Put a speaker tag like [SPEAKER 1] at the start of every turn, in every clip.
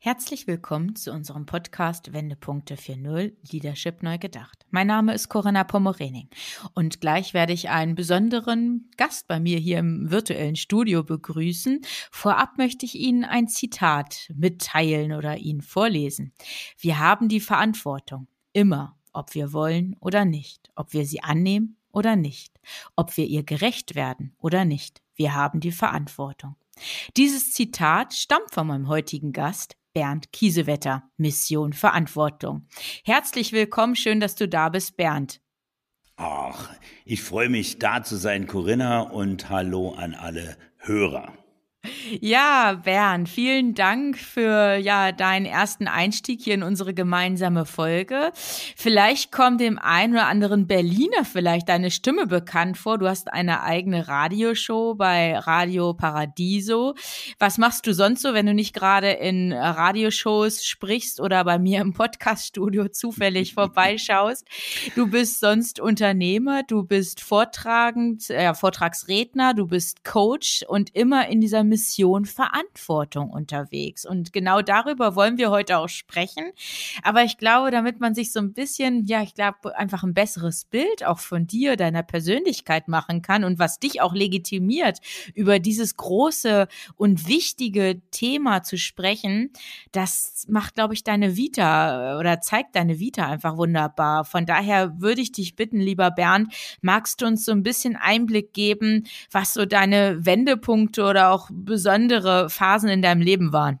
[SPEAKER 1] Herzlich willkommen zu unserem Podcast Wendepunkte 4.0 Leadership neu gedacht. Mein Name ist Corinna Pomorening und gleich werde ich einen besonderen Gast bei mir hier im virtuellen Studio begrüßen. Vorab möchte ich Ihnen ein Zitat mitteilen oder Ihnen vorlesen. Wir haben die Verantwortung, immer, ob wir wollen oder nicht, ob wir sie annehmen oder nicht, ob wir ihr gerecht werden oder nicht. Wir haben die Verantwortung. Dieses Zitat stammt von meinem heutigen Gast, Bernd Kiesewetter, Mission Verantwortung. Herzlich willkommen, schön, dass du da bist, Bernd.
[SPEAKER 2] Ach, ich freue mich, da zu sein, Corinna, und hallo an alle Hörer.
[SPEAKER 1] Ja, Bernd, vielen Dank für ja deinen ersten Einstieg hier in unsere gemeinsame Folge. Vielleicht kommt dem einen oder anderen Berliner vielleicht deine Stimme bekannt vor. Du hast eine eigene Radioshow bei Radio Paradiso. Was machst du sonst so, wenn du nicht gerade in Radioshows sprichst oder bei mir im Podcaststudio zufällig vorbeischaust? Du bist sonst Unternehmer, du bist Vortragend, äh, Vortragsredner, du bist Coach und immer in dieser Mission Verantwortung unterwegs. Und genau darüber wollen wir heute auch sprechen. Aber ich glaube, damit man sich so ein bisschen, ja, ich glaube, einfach ein besseres Bild auch von dir, deiner Persönlichkeit machen kann und was dich auch legitimiert, über dieses große und wichtige Thema zu sprechen, das macht, glaube ich, deine Vita äh, oder zeigt deine Vita einfach wunderbar. Von daher würde ich dich bitten, lieber Bernd, magst du uns so ein bisschen Einblick geben, was so deine Wendepunkte oder auch besondere Phasen in deinem Leben waren?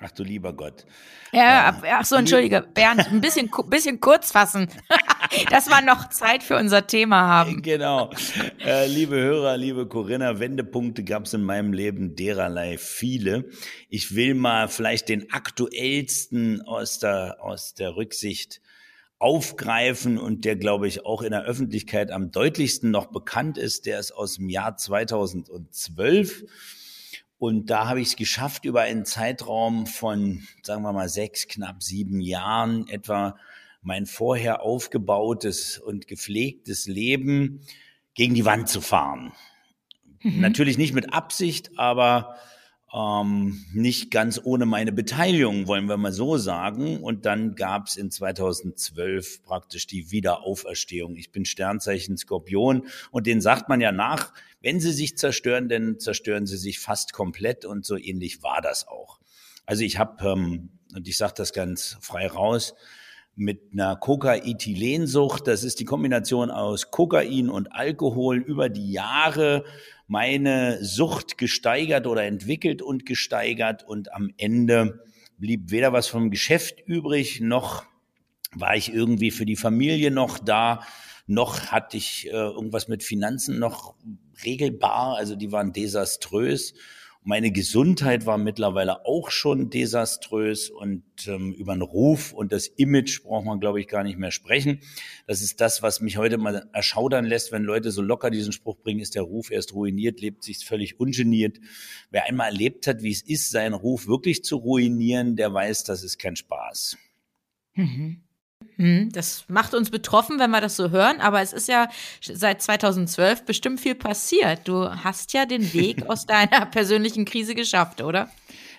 [SPEAKER 2] Ach du lieber Gott.
[SPEAKER 1] Ja, äh, ach so, entschuldige, Bernd, ein bisschen, bisschen kurz fassen, dass wir noch Zeit für unser Thema haben.
[SPEAKER 2] Genau. Äh, liebe Hörer, liebe Corinna, Wendepunkte gab es in meinem Leben dererlei viele. Ich will mal vielleicht den aktuellsten aus der, aus der Rücksicht aufgreifen und der, glaube ich, auch in der Öffentlichkeit am deutlichsten noch bekannt ist. Der ist aus dem Jahr 2012. Und da habe ich es geschafft, über einen Zeitraum von, sagen wir mal, sechs, knapp sieben Jahren etwa mein vorher aufgebautes und gepflegtes Leben gegen die Wand zu fahren. Mhm. Natürlich nicht mit Absicht, aber ähm, nicht ganz ohne meine Beteiligung, wollen wir mal so sagen. Und dann gab es in 2012 praktisch die Wiederauferstehung. Ich bin Sternzeichen Skorpion und den sagt man ja nach, wenn sie sich zerstören, dann zerstören sie sich fast komplett und so ähnlich war das auch. Also ich habe, ähm, und ich sage das ganz frei raus, mit einer Coca-Ethylensucht, das ist die Kombination aus Kokain und Alkohol, über die Jahre meine Sucht gesteigert oder entwickelt und gesteigert. Und am Ende blieb weder was vom Geschäft übrig, noch war ich irgendwie für die Familie noch da, noch hatte ich äh, irgendwas mit Finanzen noch regelbar, also die waren desaströs. Meine Gesundheit war mittlerweile auch schon desaströs und ähm, über den Ruf und das Image braucht man, glaube ich, gar nicht mehr sprechen. Das ist das, was mich heute mal erschaudern lässt, wenn Leute so locker diesen Spruch bringen, ist der Ruf erst ruiniert, lebt sich völlig ungeniert. Wer einmal erlebt hat, wie es ist, seinen Ruf wirklich zu ruinieren, der weiß, das ist kein Spaß.
[SPEAKER 1] Mhm. Hm, das macht uns betroffen, wenn wir das so hören, aber es ist ja seit 2012 bestimmt viel passiert. Du hast ja den Weg aus deiner persönlichen Krise geschafft, oder?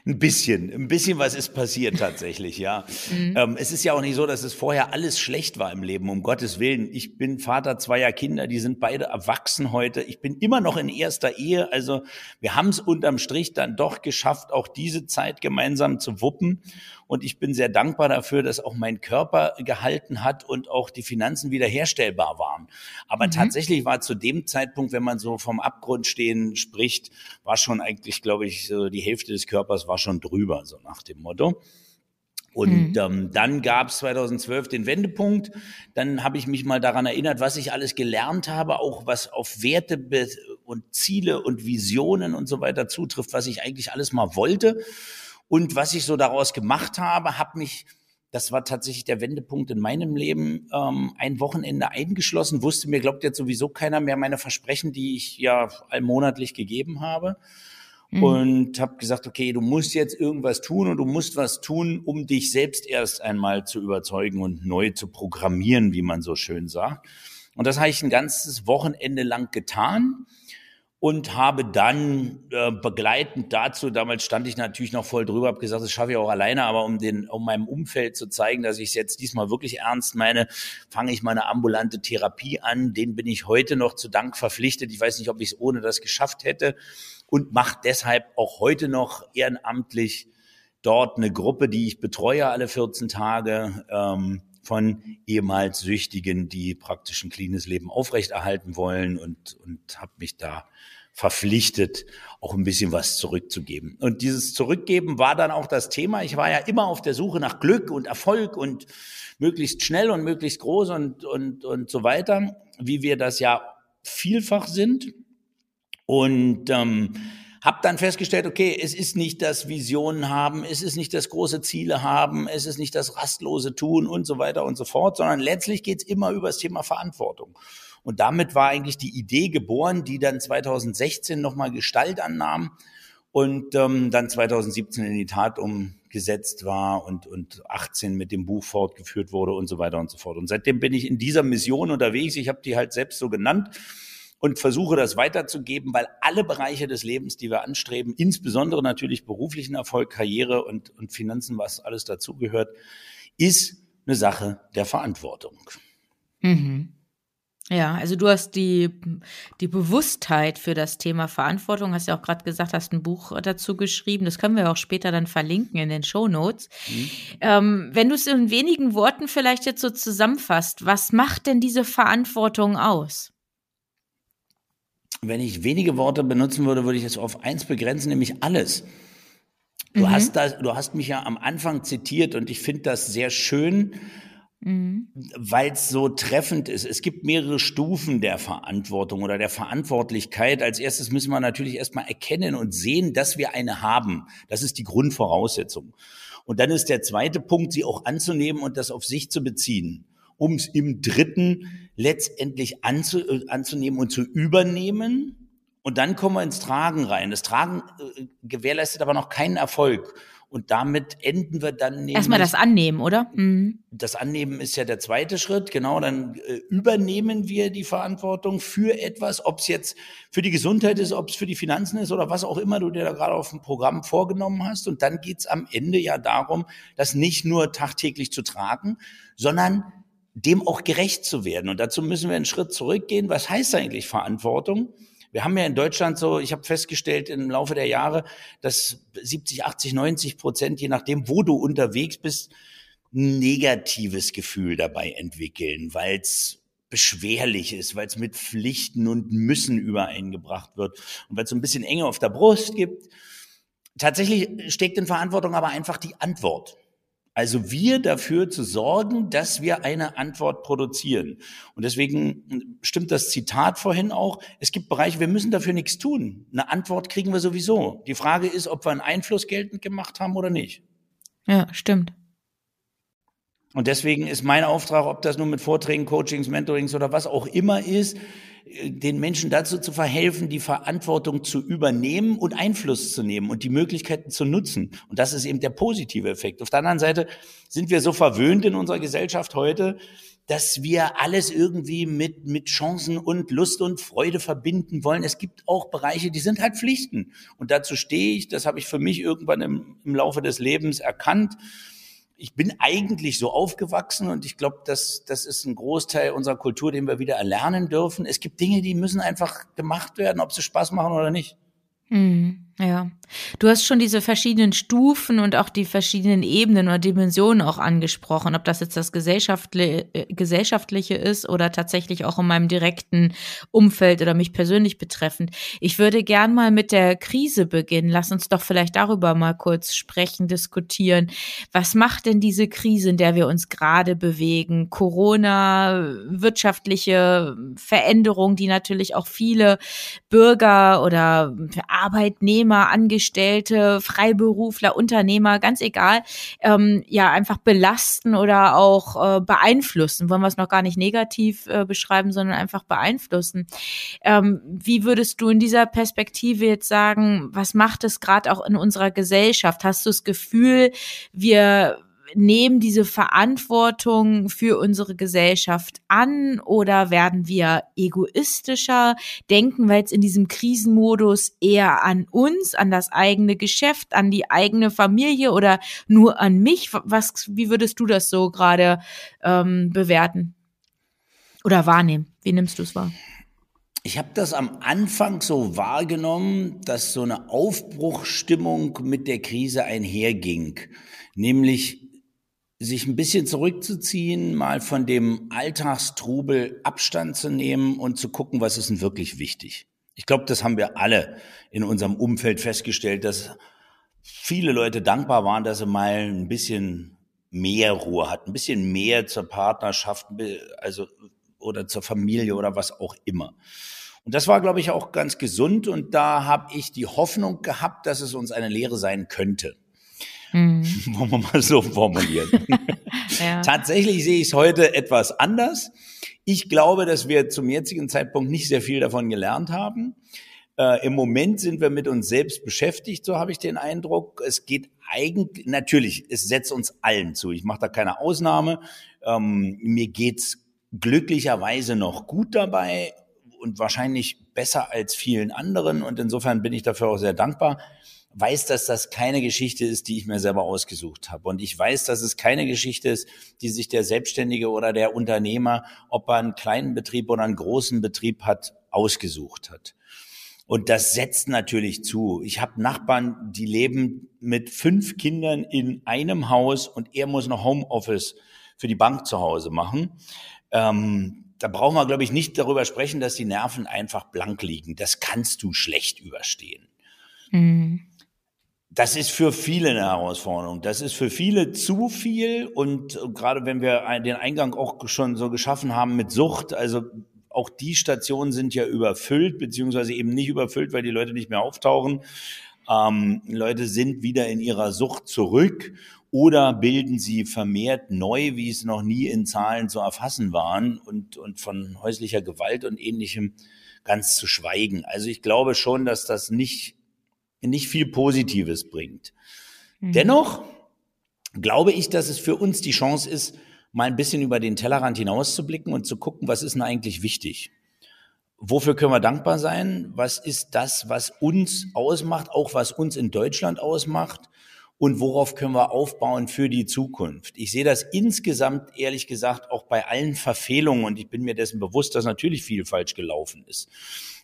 [SPEAKER 2] Ein bisschen, ein bisschen was ist passiert tatsächlich, ja. Mhm. Ähm, es ist ja auch nicht so, dass es vorher alles schlecht war im Leben, um Gottes Willen. Ich bin Vater zweier Kinder, die sind beide erwachsen heute. Ich bin immer noch in erster Ehe, also wir haben es unterm Strich dann doch geschafft, auch diese Zeit gemeinsam zu wuppen. Und ich bin sehr dankbar dafür, dass auch mein Körper gehalten hat und auch die Finanzen wiederherstellbar waren. Aber mhm. tatsächlich war zu dem Zeitpunkt, wenn man so vom Abgrund stehen spricht, war schon eigentlich, glaube ich, so die Hälfte des Körpers war schon drüber, so nach dem Motto. Und mhm. ähm, dann gab es 2012 den Wendepunkt. Dann habe ich mich mal daran erinnert, was ich alles gelernt habe, auch was auf Werte und Ziele und Visionen und so weiter zutrifft, was ich eigentlich alles mal wollte. Und was ich so daraus gemacht habe, habe mich das war tatsächlich der Wendepunkt in meinem Leben. Ähm, ein Wochenende eingeschlossen, wusste mir, glaubt jetzt sowieso keiner mehr meine Versprechen, die ich ja allmonatlich gegeben habe. Mhm. Und habe gesagt, okay, du musst jetzt irgendwas tun und du musst was tun, um dich selbst erst einmal zu überzeugen und neu zu programmieren, wie man so schön sagt. Und das habe ich ein ganzes Wochenende lang getan und habe dann äh, begleitend dazu, damals stand ich natürlich noch voll drüber, habe gesagt, das schaffe ich auch alleine, aber um den, um meinem Umfeld zu zeigen, dass ich es jetzt diesmal wirklich ernst meine, fange ich meine ambulante Therapie an. Den bin ich heute noch zu Dank verpflichtet. Ich weiß nicht, ob ich es ohne das geschafft hätte und mache deshalb auch heute noch ehrenamtlich dort eine Gruppe, die ich betreue alle 14 Tage. Ähm, von ehemals Süchtigen, die praktisch ein cleanes Leben aufrechterhalten wollen und, und habe mich da verpflichtet, auch ein bisschen was zurückzugeben. Und dieses Zurückgeben war dann auch das Thema. Ich war ja immer auf der Suche nach Glück und Erfolg und möglichst schnell und möglichst groß und, und, und so weiter, wie wir das ja vielfach sind. Und ähm, habe dann festgestellt, okay, es ist nicht das Visionen haben, es ist nicht das große Ziele haben, es ist nicht das rastlose Tun und so weiter und so fort, sondern letztlich geht's immer über das Thema Verantwortung. Und damit war eigentlich die Idee geboren, die dann 2016 nochmal Gestalt annahm und ähm, dann 2017 in die Tat umgesetzt war und, und 18 mit dem Buch fortgeführt wurde und so weiter und so fort. Und seitdem bin ich in dieser Mission unterwegs. Ich habe die halt selbst so genannt und versuche das weiterzugeben, weil alle Bereiche des Lebens, die wir anstreben, insbesondere natürlich beruflichen Erfolg, Karriere und, und Finanzen, was alles dazugehört, ist eine Sache der Verantwortung.
[SPEAKER 1] Mhm. Ja, also du hast die, die Bewusstheit für das Thema Verantwortung, hast ja auch gerade gesagt, hast ein Buch dazu geschrieben. Das können wir auch später dann verlinken in den Show Notes. Mhm. Ähm, wenn du es in wenigen Worten vielleicht jetzt so zusammenfasst, was macht denn diese Verantwortung aus?
[SPEAKER 2] Wenn ich wenige Worte benutzen würde, würde ich es auf eins begrenzen, nämlich alles. Du mhm. hast das, du hast mich ja am Anfang zitiert und ich finde das sehr schön Mhm. Weil es so treffend ist. Es gibt mehrere Stufen der Verantwortung oder der Verantwortlichkeit. Als erstes müssen wir natürlich erstmal erkennen und sehen, dass wir eine haben. Das ist die Grundvoraussetzung. Und dann ist der zweite Punkt, sie auch anzunehmen und das auf sich zu beziehen, um es im dritten letztendlich anzu, anzunehmen und zu übernehmen. Und dann kommen wir ins Tragen rein. Das Tragen äh, gewährleistet aber noch keinen Erfolg. Und damit enden wir dann
[SPEAKER 1] nämlich. Erstmal das Annehmen, oder?
[SPEAKER 2] Mhm. Das Annehmen ist ja der zweite Schritt. Genau, dann äh, übernehmen wir die Verantwortung für etwas, ob es jetzt für die Gesundheit ist, ob es für die Finanzen ist oder was auch immer du dir da gerade auf dem Programm vorgenommen hast. Und dann geht's am Ende ja darum, das nicht nur tagtäglich zu tragen, sondern dem auch gerecht zu werden. Und dazu müssen wir einen Schritt zurückgehen. Was heißt eigentlich Verantwortung? Wir haben ja in Deutschland so, ich habe festgestellt im Laufe der Jahre, dass 70, 80, 90 Prozent, je nachdem, wo du unterwegs bist, ein negatives Gefühl dabei entwickeln, weil es beschwerlich ist, weil es mit Pflichten und Müssen übereingebracht wird und weil es so ein bisschen Enge auf der Brust gibt. Tatsächlich steckt in Verantwortung aber einfach die Antwort. Also wir dafür zu sorgen, dass wir eine Antwort produzieren. Und deswegen stimmt das Zitat vorhin auch. Es gibt Bereiche, wir müssen dafür nichts tun. Eine Antwort kriegen wir sowieso. Die Frage ist, ob wir einen Einfluss geltend gemacht haben oder nicht.
[SPEAKER 1] Ja, stimmt.
[SPEAKER 2] Und deswegen ist mein Auftrag, ob das nun mit Vorträgen, Coachings, Mentorings oder was auch immer ist, den Menschen dazu zu verhelfen, die Verantwortung zu übernehmen und Einfluss zu nehmen und die Möglichkeiten zu nutzen. Und das ist eben der positive Effekt. Auf der anderen Seite sind wir so verwöhnt in unserer Gesellschaft heute, dass wir alles irgendwie mit, mit Chancen und Lust und Freude verbinden wollen. Es gibt auch Bereiche, die sind halt Pflichten. Und dazu stehe ich, das habe ich für mich irgendwann im, im Laufe des Lebens erkannt ich bin eigentlich so aufgewachsen und ich glaube, das, das ist ein Großteil unserer Kultur, den wir wieder erlernen dürfen. Es gibt Dinge, die müssen einfach gemacht werden, ob sie Spaß machen oder nicht.
[SPEAKER 1] Mhm. Ja, du hast schon diese verschiedenen Stufen und auch die verschiedenen Ebenen oder Dimensionen auch angesprochen, ob das jetzt das Gesellschaftliche, äh, Gesellschaftliche ist oder tatsächlich auch in meinem direkten Umfeld oder mich persönlich betreffend. Ich würde gern mal mit der Krise beginnen. Lass uns doch vielleicht darüber mal kurz sprechen, diskutieren. Was macht denn diese Krise, in der wir uns gerade bewegen? Corona, wirtschaftliche Veränderungen, die natürlich auch viele Bürger oder Arbeitnehmer Arbeitnehmer, Angestellte, Freiberufler, Unternehmer, ganz egal, ähm, ja einfach belasten oder auch äh, beeinflussen. Wollen wir es noch gar nicht negativ äh, beschreiben, sondern einfach beeinflussen. Ähm, wie würdest du in dieser Perspektive jetzt sagen, was macht es gerade auch in unserer Gesellschaft? Hast du das Gefühl, wir nehmen diese Verantwortung für unsere Gesellschaft an oder werden wir egoistischer? Denken wir jetzt in diesem Krisenmodus eher an uns, an das eigene Geschäft, an die eigene Familie oder nur an mich? Was, wie würdest du das so gerade ähm, bewerten oder wahrnehmen? Wie nimmst du es wahr?
[SPEAKER 2] Ich habe das am Anfang so wahrgenommen, dass so eine Aufbruchstimmung mit der Krise einherging. Nämlich sich ein bisschen zurückzuziehen, mal von dem Alltagstrubel Abstand zu nehmen und zu gucken, was ist denn wirklich wichtig. Ich glaube, das haben wir alle in unserem Umfeld festgestellt, dass viele Leute dankbar waren, dass sie mal ein bisschen mehr Ruhe hatten, ein bisschen mehr zur Partnerschaft, also oder zur Familie oder was auch immer. Und das war, glaube ich, auch ganz gesund. Und da habe ich die Hoffnung gehabt, dass es uns eine Lehre sein könnte. Mhm. Wollen wir mal so formulieren. ja. Tatsächlich sehe ich es heute etwas anders. Ich glaube, dass wir zum jetzigen Zeitpunkt nicht sehr viel davon gelernt haben. Äh, Im Moment sind wir mit uns selbst beschäftigt, so habe ich den Eindruck. Es geht eigentlich, natürlich, es setzt uns allen zu. Ich mache da keine Ausnahme. Ähm, mir geht's glücklicherweise noch gut dabei und wahrscheinlich besser als vielen anderen. Und insofern bin ich dafür auch sehr dankbar weiß, dass das keine Geschichte ist, die ich mir selber ausgesucht habe. Und ich weiß, dass es keine Geschichte ist, die sich der Selbstständige oder der Unternehmer, ob er einen kleinen Betrieb oder einen großen Betrieb hat, ausgesucht hat. Und das setzt natürlich zu. Ich habe Nachbarn, die leben mit fünf Kindern in einem Haus und er muss noch Homeoffice für die Bank zu Hause machen. Ähm, da brauchen wir, glaube ich, nicht darüber sprechen, dass die Nerven einfach blank liegen. Das kannst du schlecht überstehen. Mhm das ist für viele eine Herausforderung. Das ist für viele zu viel. Und gerade wenn wir den Eingang auch schon so geschaffen haben mit Sucht, also auch die Stationen sind ja überfüllt, beziehungsweise eben nicht überfüllt, weil die Leute nicht mehr auftauchen. Ähm, Leute sind wieder in ihrer Sucht zurück oder bilden sie vermehrt neu, wie es noch nie in Zahlen zu erfassen waren und, und von häuslicher Gewalt und ähnlichem ganz zu schweigen. Also ich glaube schon, dass das nicht nicht viel Positives bringt. Mhm. Dennoch glaube ich, dass es für uns die Chance ist, mal ein bisschen über den Tellerrand hinauszublicken und zu gucken, was ist denn eigentlich wichtig? Wofür können wir dankbar sein? Was ist das, was uns ausmacht, auch was uns in Deutschland ausmacht? Und worauf können wir aufbauen für die Zukunft? Ich sehe das insgesamt, ehrlich gesagt, auch bei allen Verfehlungen. Und ich bin mir dessen bewusst, dass natürlich viel falsch gelaufen ist.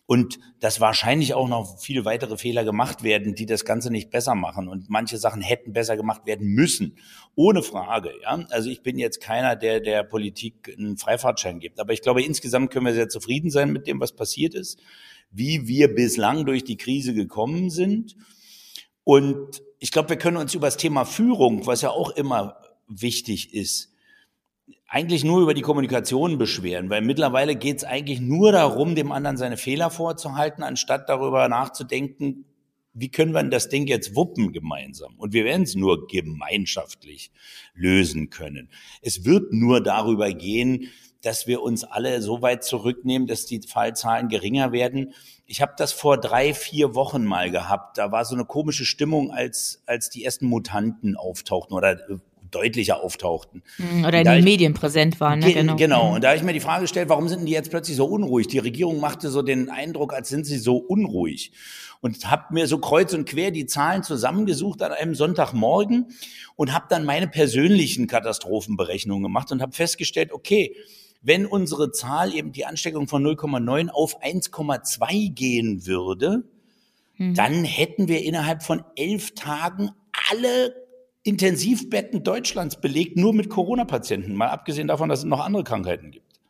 [SPEAKER 2] Und dass wahrscheinlich auch noch viele weitere Fehler gemacht werden, die das Ganze nicht besser machen. Und manche Sachen hätten besser gemacht werden müssen, ohne Frage. Ja, also ich bin jetzt keiner, der der Politik einen Freifahrtschein gibt, aber ich glaube insgesamt können wir sehr zufrieden sein mit dem, was passiert ist, wie wir bislang durch die Krise gekommen sind und ich glaube, wir können uns über das Thema Führung, was ja auch immer wichtig ist, eigentlich nur über die Kommunikation beschweren, weil mittlerweile geht es eigentlich nur darum, dem anderen seine Fehler vorzuhalten, anstatt darüber nachzudenken, wie können wir das Ding jetzt wuppen gemeinsam? Und wir werden es nur gemeinschaftlich lösen können. Es wird nur darüber gehen, dass wir uns alle so weit zurücknehmen, dass die Fallzahlen geringer werden. Ich habe das vor drei, vier Wochen mal gehabt. Da war so eine komische Stimmung, als, als die ersten Mutanten auftauchten oder deutlicher auftauchten.
[SPEAKER 1] Mhm, oder in den Medien präsent waren. Ne?
[SPEAKER 2] Genau. genau. Mhm. Und da habe ich mir die Frage gestellt, warum sind die jetzt plötzlich so unruhig? Die Regierung machte so den Eindruck, als sind sie so unruhig. Und habe mir so kreuz und quer die Zahlen zusammengesucht an einem Sonntagmorgen und habe dann meine persönlichen Katastrophenberechnungen gemacht und habe festgestellt, okay, wenn unsere Zahl eben die Ansteckung von 0,9 auf 1,2 gehen würde, mhm. dann hätten wir innerhalb von elf Tagen alle Intensivbetten Deutschlands belegt, nur mit Corona-Patienten, mal abgesehen davon, dass es noch andere Krankheiten gibt.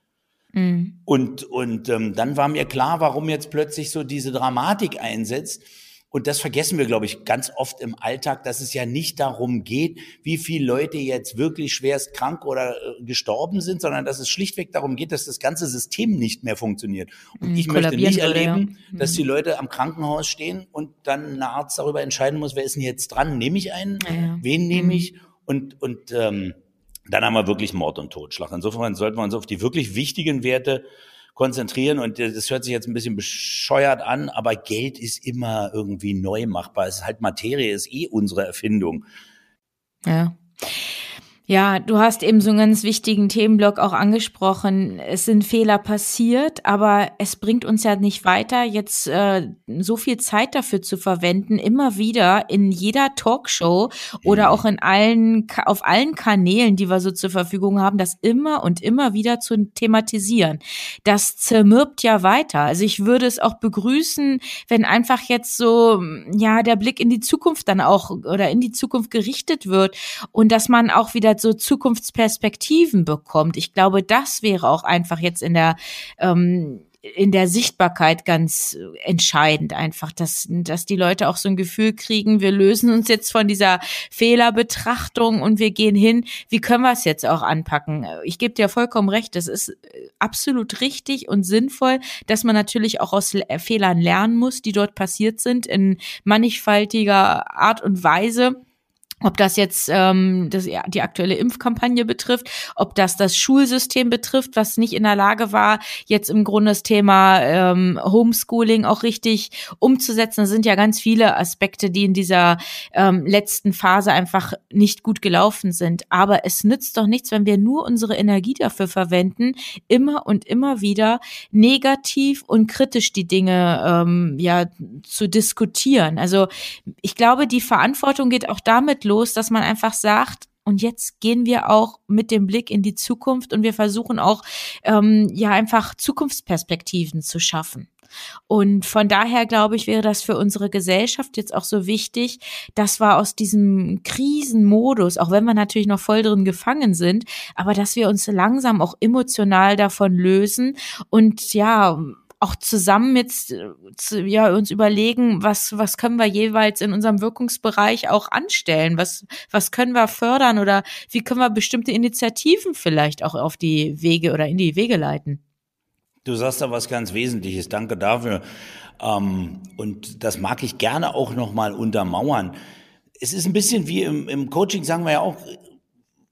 [SPEAKER 2] Mhm. Und, und ähm, dann war mir klar, warum jetzt plötzlich so diese Dramatik einsetzt. Und das vergessen wir, glaube ich, ganz oft im Alltag, dass es ja nicht darum geht, wie viele Leute jetzt wirklich schwerst krank oder äh, gestorben sind, sondern dass es schlichtweg darum geht, dass das ganze System nicht mehr funktioniert. Und mhm, ich möchte nicht erleben, ja. dass die mhm. Leute am Krankenhaus stehen und dann ein Arzt darüber entscheiden muss, wer ist denn jetzt dran? Nehme ich einen? Ja. Wen nehme mhm. ich? Und, und ähm, dann haben wir wirklich Mord und Totschlag. Insofern sollten wir uns auf die wirklich wichtigen Werte konzentrieren. Und das hört sich jetzt ein bisschen bescheuert an, aber Geld ist immer irgendwie neu machbar. Es ist halt Materie, ist eh unsere Erfindung.
[SPEAKER 1] Ja. Ja, du hast eben so einen ganz wichtigen Themenblock auch angesprochen. Es sind Fehler passiert, aber es bringt uns ja nicht weiter, jetzt äh, so viel Zeit dafür zu verwenden, immer wieder in jeder Talkshow oder auch in allen auf allen Kanälen, die wir so zur Verfügung haben, das immer und immer wieder zu thematisieren. Das zermürbt ja weiter. Also ich würde es auch begrüßen, wenn einfach jetzt so ja der Blick in die Zukunft dann auch oder in die Zukunft gerichtet wird und dass man auch wieder so Zukunftsperspektiven bekommt. Ich glaube, das wäre auch einfach jetzt in der ähm, in der Sichtbarkeit ganz entscheidend einfach, dass, dass die Leute auch so ein Gefühl kriegen, wir lösen uns jetzt von dieser Fehlerbetrachtung und wir gehen hin, wie können wir es jetzt auch anpacken? Ich gebe dir vollkommen recht, das ist absolut richtig und sinnvoll, dass man natürlich auch aus Fehlern lernen muss, die dort passiert sind, in mannigfaltiger Art und Weise ob das jetzt ähm, das, ja, die aktuelle Impfkampagne betrifft, ob das das Schulsystem betrifft, was nicht in der Lage war, jetzt im Grunde das Thema ähm, Homeschooling auch richtig umzusetzen. Das sind ja ganz viele Aspekte, die in dieser ähm, letzten Phase einfach nicht gut gelaufen sind. Aber es nützt doch nichts, wenn wir nur unsere Energie dafür verwenden, immer und immer wieder negativ und kritisch die Dinge ähm, ja zu diskutieren. Also ich glaube, die Verantwortung geht auch damit los, los, dass man einfach sagt, und jetzt gehen wir auch mit dem Blick in die Zukunft und wir versuchen auch, ähm, ja, einfach Zukunftsperspektiven zu schaffen. Und von daher glaube ich, wäre das für unsere Gesellschaft jetzt auch so wichtig, dass wir aus diesem Krisenmodus, auch wenn wir natürlich noch voll drin gefangen sind, aber dass wir uns langsam auch emotional davon lösen und ja, auch zusammen jetzt äh, ja uns überlegen, was was können wir jeweils in unserem Wirkungsbereich auch anstellen, was was können wir fördern oder wie können wir bestimmte Initiativen vielleicht auch auf die Wege oder in die Wege leiten.
[SPEAKER 2] Du sagst da was ganz Wesentliches. Danke dafür. Ähm, und das mag ich gerne auch noch mal untermauern. Es ist ein bisschen wie im, im Coaching, sagen wir ja auch,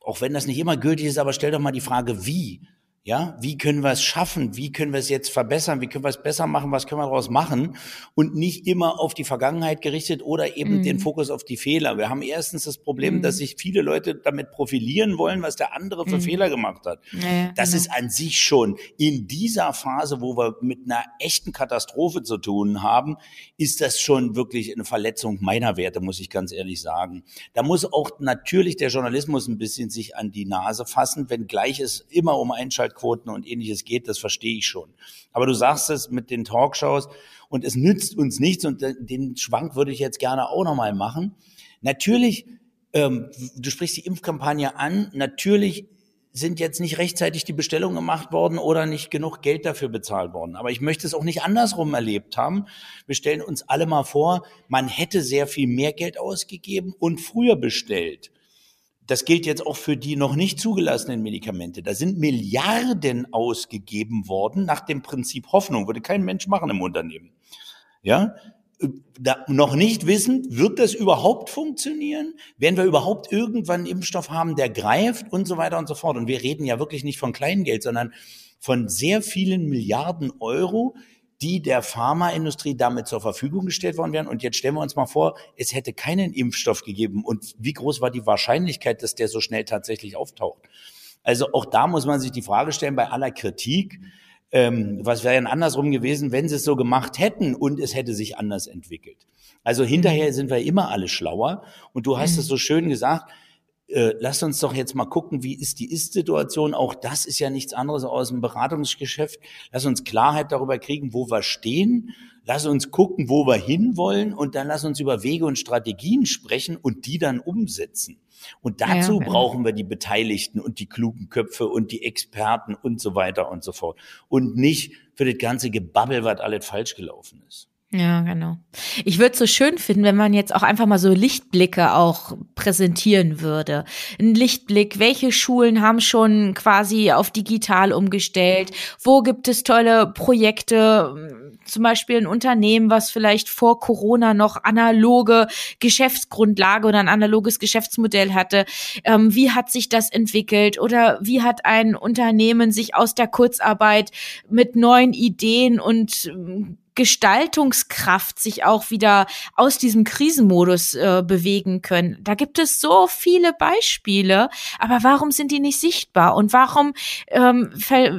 [SPEAKER 2] auch wenn das nicht immer gültig ist, aber stell doch mal die Frage, wie. Ja, wie können wir es schaffen? Wie können wir es jetzt verbessern? Wie können wir es besser machen? Was können wir daraus machen? Und nicht immer auf die Vergangenheit gerichtet oder eben mm. den Fokus auf die Fehler. Wir haben erstens das Problem, mm. dass sich viele Leute damit profilieren wollen, was der andere für mm. Fehler gemacht hat. Ja, das genau. ist an sich schon in dieser Phase, wo wir mit einer echten Katastrophe zu tun haben, ist das schon wirklich eine Verletzung meiner Werte, muss ich ganz ehrlich sagen. Da muss auch natürlich der Journalismus ein bisschen sich an die Nase fassen, wenngleich es immer um Einschaltung Einschaltquoten und ähnliches geht, das verstehe ich schon. Aber du sagst es mit den Talkshows und es nützt uns nichts und den Schwank würde ich jetzt gerne auch nochmal machen. Natürlich, ähm, du sprichst die Impfkampagne an, natürlich sind jetzt nicht rechtzeitig die Bestellungen gemacht worden oder nicht genug Geld dafür bezahlt worden. Aber ich möchte es auch nicht andersrum erlebt haben. Wir stellen uns alle mal vor, man hätte sehr viel mehr Geld ausgegeben und früher bestellt. Das gilt jetzt auch für die noch nicht zugelassenen Medikamente. Da sind Milliarden ausgegeben worden nach dem Prinzip Hoffnung. Würde kein Mensch machen im Unternehmen. Ja, da noch nicht wissen, wird das überhaupt funktionieren? Werden wir überhaupt irgendwann einen Impfstoff haben, der greift und so weiter und so fort? Und wir reden ja wirklich nicht von Kleingeld, sondern von sehr vielen Milliarden Euro, die der Pharmaindustrie damit zur Verfügung gestellt worden wären. Und jetzt stellen wir uns mal vor, es hätte keinen Impfstoff gegeben. Und wie groß war die Wahrscheinlichkeit, dass der so schnell tatsächlich auftaucht? Also auch da muss man sich die Frage stellen, bei aller Kritik, ähm, was wäre denn andersrum gewesen, wenn sie es so gemacht hätten und es hätte sich anders entwickelt. Also hinterher sind wir immer alle schlauer. Und du hast es mhm. so schön gesagt, äh, lass uns doch jetzt mal gucken, wie ist die Ist-Situation. Auch das ist ja nichts anderes aus dem Beratungsgeschäft. Lass uns Klarheit darüber kriegen, wo wir stehen. Lass uns gucken, wo wir hinwollen. Und dann lass uns über Wege und Strategien sprechen und die dann umsetzen. Und dazu ja, genau. brauchen wir die Beteiligten und die klugen Köpfe und die Experten und so weiter und so fort. Und nicht für das ganze Gebabbel, was alles falsch gelaufen ist.
[SPEAKER 1] Ja, genau. Ich würde es so schön finden, wenn man jetzt auch einfach mal so Lichtblicke auch präsentieren würde. Ein Lichtblick, welche Schulen haben schon quasi auf digital umgestellt? Wo gibt es tolle Projekte? Zum Beispiel ein Unternehmen, was vielleicht vor Corona noch analoge Geschäftsgrundlage oder ein analoges Geschäftsmodell hatte. Ähm, wie hat sich das entwickelt? Oder wie hat ein Unternehmen sich aus der Kurzarbeit mit neuen Ideen und Gestaltungskraft sich auch wieder aus diesem Krisenmodus äh, bewegen können. Da gibt es so viele Beispiele, aber warum sind die nicht sichtbar? Und warum ähm,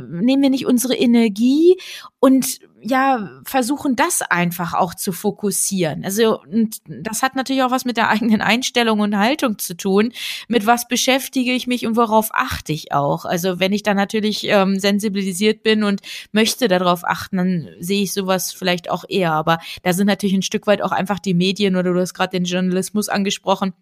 [SPEAKER 1] nehmen wir nicht unsere Energie und ja, versuchen das einfach auch zu fokussieren. Also, und das hat natürlich auch was mit der eigenen Einstellung und Haltung zu tun. Mit was beschäftige ich mich und worauf achte ich auch? Also, wenn ich da natürlich ähm, sensibilisiert bin und möchte darauf achten, dann sehe ich sowas vielleicht auch eher. Aber da sind natürlich ein Stück weit auch einfach die Medien oder du hast gerade den Journalismus angesprochen.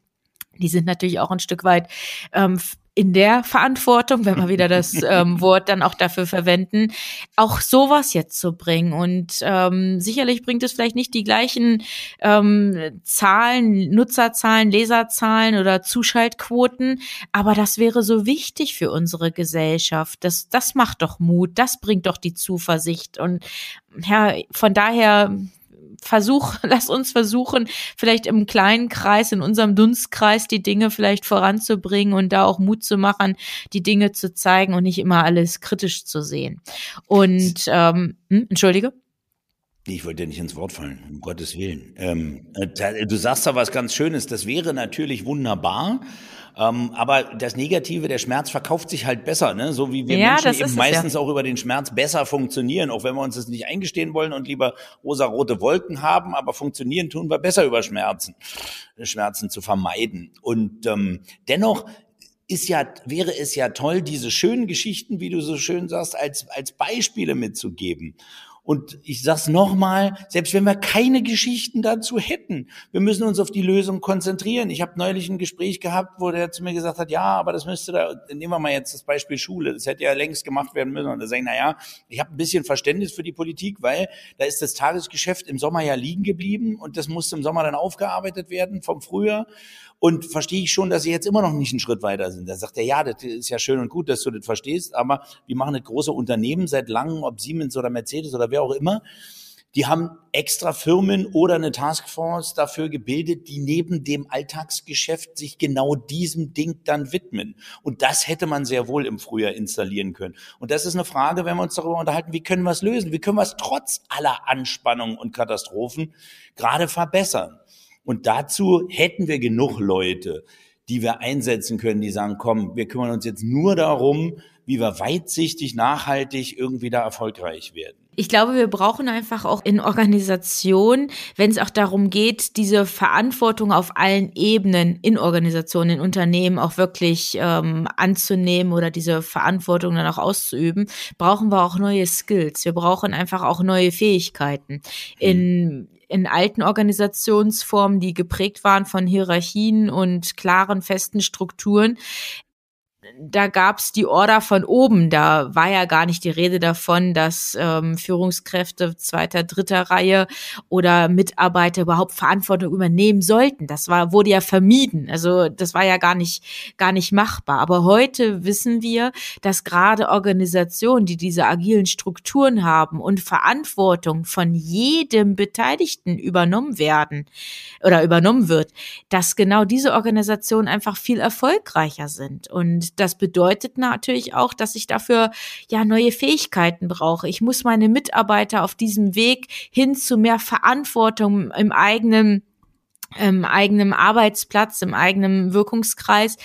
[SPEAKER 1] Die sind natürlich auch ein Stück weit ähm, in der Verantwortung, wenn wir wieder das ähm, Wort dann auch dafür verwenden, auch sowas jetzt zu bringen. Und ähm, sicherlich bringt es vielleicht nicht die gleichen ähm, Zahlen, Nutzerzahlen, Leserzahlen oder Zuschaltquoten, aber das wäre so wichtig für unsere Gesellschaft. Das, das macht doch Mut, das bringt doch die Zuversicht. Und ja, von daher versuch, lass uns versuchen, vielleicht im kleinen Kreis, in unserem Dunstkreis die Dinge vielleicht voranzubringen und da auch Mut zu machen, die Dinge zu zeigen und nicht immer alles kritisch zu sehen. Und ähm, hm, entschuldige.
[SPEAKER 2] Ich wollte dir nicht ins Wort fallen, um Gottes Willen. Ähm, äh, du sagst da was ganz Schönes, das wäre natürlich wunderbar. Ähm, aber das Negative, der Schmerz verkauft sich halt besser, ne? So wie wir ja, Menschen eben meistens ja. auch über den Schmerz besser funktionieren, auch wenn wir uns das nicht eingestehen wollen und lieber rosa-rote Wolken haben, aber funktionieren tun wir besser über Schmerzen, Schmerzen zu vermeiden. Und ähm, dennoch ist ja, wäre es ja toll, diese schönen Geschichten, wie du so schön sagst, als, als Beispiele mitzugeben. Und ich sag's nochmal, selbst wenn wir keine Geschichten dazu hätten, wir müssen uns auf die Lösung konzentrieren. Ich habe neulich ein Gespräch gehabt, wo der zu mir gesagt hat, ja, aber das müsste da, nehmen wir mal jetzt das Beispiel Schule, das hätte ja längst gemacht werden müssen. Und da sage ich, na ja, ich habe ein bisschen Verständnis für die Politik, weil da ist das Tagesgeschäft im Sommer ja liegen geblieben und das musste im Sommer dann aufgearbeitet werden vom Frühjahr. Und verstehe ich schon, dass sie jetzt immer noch nicht einen Schritt weiter sind. Da sagt er, ja, das ist ja schön und gut, dass du das verstehst, aber wir machen das große Unternehmen seit langem, ob Siemens oder Mercedes oder wer auch immer. Die haben extra Firmen oder eine Taskforce dafür gebildet, die neben dem Alltagsgeschäft sich genau diesem Ding dann widmen. Und das hätte man sehr wohl im Frühjahr installieren können. Und das ist eine Frage, wenn wir uns darüber unterhalten, wie können wir es lösen? Wie können wir es trotz aller Anspannungen und Katastrophen gerade verbessern? Und dazu hätten wir genug Leute, die wir einsetzen können, die sagen, komm, wir kümmern uns jetzt nur darum, wie wir weitsichtig, nachhaltig irgendwie da erfolgreich werden.
[SPEAKER 1] Ich glaube, wir brauchen einfach auch in Organisationen, wenn es auch darum geht, diese Verantwortung auf allen Ebenen in Organisationen, in Unternehmen auch wirklich ähm, anzunehmen oder diese Verantwortung dann auch auszuüben, brauchen wir auch neue Skills. Wir brauchen einfach auch neue Fähigkeiten. In in alten Organisationsformen, die geprägt waren von Hierarchien und klaren, festen Strukturen, da gab's die Order von oben. Da war ja gar nicht die Rede davon, dass ähm, Führungskräfte zweiter, dritter Reihe oder Mitarbeiter überhaupt Verantwortung übernehmen sollten. Das war wurde ja vermieden. Also das war ja gar nicht gar nicht machbar. Aber heute wissen wir, dass gerade Organisationen, die diese agilen Strukturen haben und Verantwortung von jedem Beteiligten übernommen werden oder übernommen wird, dass genau diese Organisationen einfach viel erfolgreicher sind und das bedeutet natürlich auch, dass ich dafür ja neue Fähigkeiten brauche. Ich muss meine Mitarbeiter auf diesem Weg hin zu mehr Verantwortung im eigenen im eigenen Arbeitsplatz, im eigenen Wirkungskreis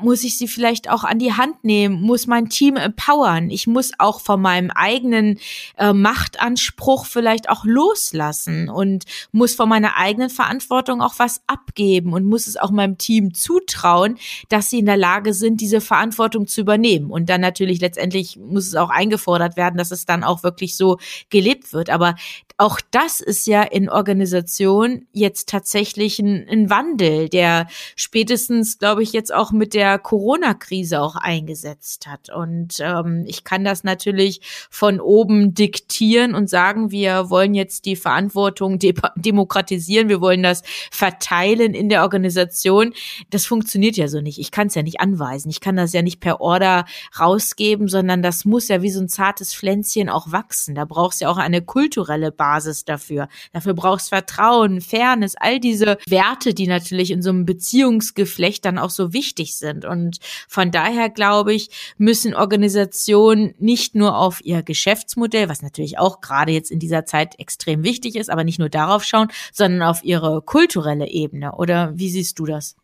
[SPEAKER 1] muss ich sie vielleicht auch an die Hand nehmen, muss mein Team empowern. Ich muss auch von meinem eigenen äh, Machtanspruch vielleicht auch loslassen und muss von meiner eigenen Verantwortung auch was abgeben und muss es auch meinem Team zutrauen, dass sie in der Lage sind, diese Verantwortung zu übernehmen. Und dann natürlich letztendlich muss es auch eingefordert werden, dass es dann auch wirklich so gelebt wird. Aber auch das ist ja in Organisation jetzt tatsächlich ein, ein Wandel, der spätestens, glaube ich, jetzt auch mit der der Corona-Krise auch eingesetzt hat. Und ähm, ich kann das natürlich von oben diktieren und sagen, wir wollen jetzt die Verantwortung de demokratisieren, wir wollen das verteilen in der Organisation. Das funktioniert ja so nicht. Ich kann es ja nicht anweisen. Ich kann das ja nicht per Order rausgeben, sondern das muss ja wie so ein zartes Pflänzchen auch wachsen. Da brauchst du ja auch eine kulturelle Basis dafür. Dafür brauchst Vertrauen, Fairness, all diese Werte, die natürlich in so einem Beziehungsgeflecht dann auch so wichtig sind. Und von daher glaube ich, müssen Organisationen nicht nur auf ihr Geschäftsmodell, was natürlich auch gerade jetzt in dieser Zeit extrem wichtig ist, aber nicht nur darauf schauen, sondern auf ihre kulturelle Ebene. Oder wie siehst du das?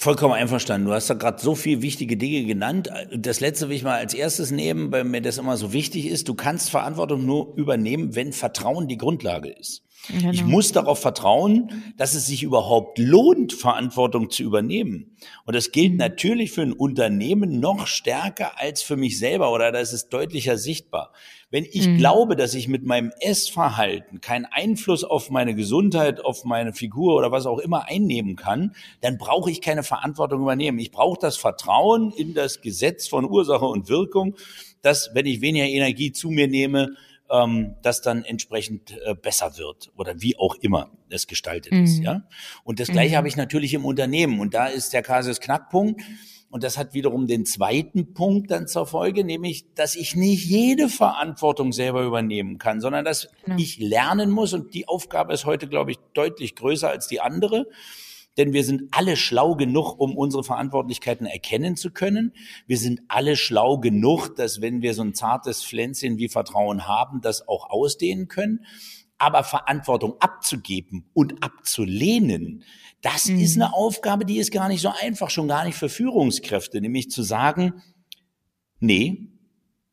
[SPEAKER 2] Vollkommen einverstanden. Du hast da gerade so viele wichtige Dinge genannt. Das letzte will ich mal als erstes nehmen, weil mir das immer so wichtig ist. Du kannst Verantwortung nur übernehmen, wenn Vertrauen die Grundlage ist. Genau. Ich muss darauf vertrauen, dass es sich überhaupt lohnt, Verantwortung zu übernehmen. Und das gilt mhm. natürlich für ein Unternehmen noch stärker als für mich selber oder das ist deutlicher sichtbar. Wenn ich mhm. glaube, dass ich mit meinem Essverhalten keinen Einfluss auf meine Gesundheit, auf meine Figur oder was auch immer einnehmen kann, dann brauche ich keine Verantwortung übernehmen. Ich brauche das Vertrauen in das Gesetz von Ursache und Wirkung, dass wenn ich weniger Energie zu mir nehme, ähm, das dann entsprechend äh, besser wird oder wie auch immer es gestaltet mhm. ist. Ja? Und das Gleiche mhm. habe ich natürlich im Unternehmen. Und da ist der Kasus Knackpunkt. Und das hat wiederum den zweiten Punkt dann zur Folge, nämlich, dass ich nicht jede Verantwortung selber übernehmen kann, sondern dass ja. ich lernen muss. Und die Aufgabe ist heute, glaube ich, deutlich größer als die andere denn wir sind alle schlau genug, um unsere Verantwortlichkeiten erkennen zu können. Wir sind alle schlau genug, dass wenn wir so ein zartes Pflänzchen wie Vertrauen haben, das auch ausdehnen können. Aber Verantwortung abzugeben und abzulehnen, das mhm. ist eine Aufgabe, die ist gar nicht so einfach, schon gar nicht für Führungskräfte, nämlich zu sagen, nee,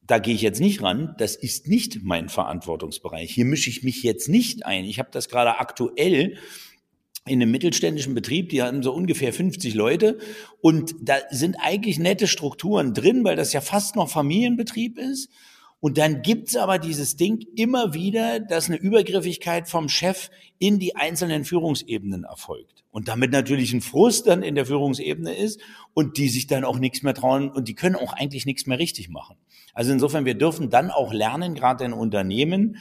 [SPEAKER 2] da gehe ich jetzt nicht ran, das ist nicht mein Verantwortungsbereich. Hier mische ich mich jetzt nicht ein. Ich habe das gerade aktuell in einem mittelständischen Betrieb, die haben so ungefähr 50 Leute und da sind eigentlich nette Strukturen drin, weil das ja fast noch Familienbetrieb ist. Und dann gibt's aber dieses Ding immer wieder, dass eine Übergriffigkeit vom Chef in die einzelnen Führungsebenen erfolgt. Und damit natürlich ein Frust dann in der Führungsebene ist und die sich dann auch nichts mehr trauen und die können auch eigentlich nichts mehr richtig machen. Also insofern, wir dürfen dann auch lernen, gerade in Unternehmen,